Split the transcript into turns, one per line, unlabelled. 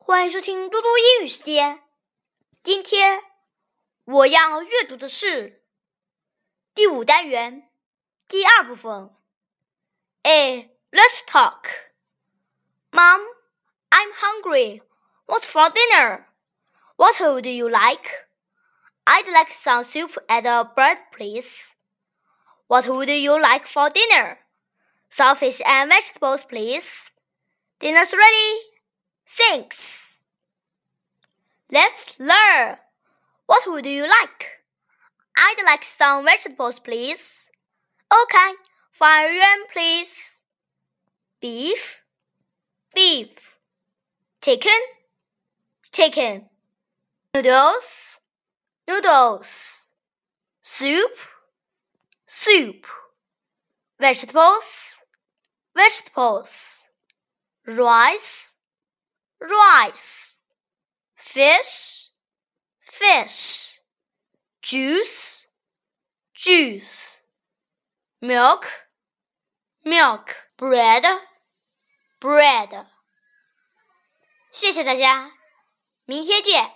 欢迎收听嘟嘟英语时间。今天我要阅读的是第五单元第二部分。A Let's talk. Mom, I'm hungry. What's for dinner? What would you like? I'd like some soup and a bread, please. What would you like for dinner? Some fish and vegetables, please. Dinner's ready. Thanks. Let's learn. What would you like? I'd like some vegetables, please. Okay, fire yuan, please. Beef, beef. Chicken, chicken. Noodles, noodles. Soup, soup. Vegetables, vegetables. Rice, rice. Fish, fish. Juice, juice. Milk, milk. Bread, bread. 谢谢大家，明天见。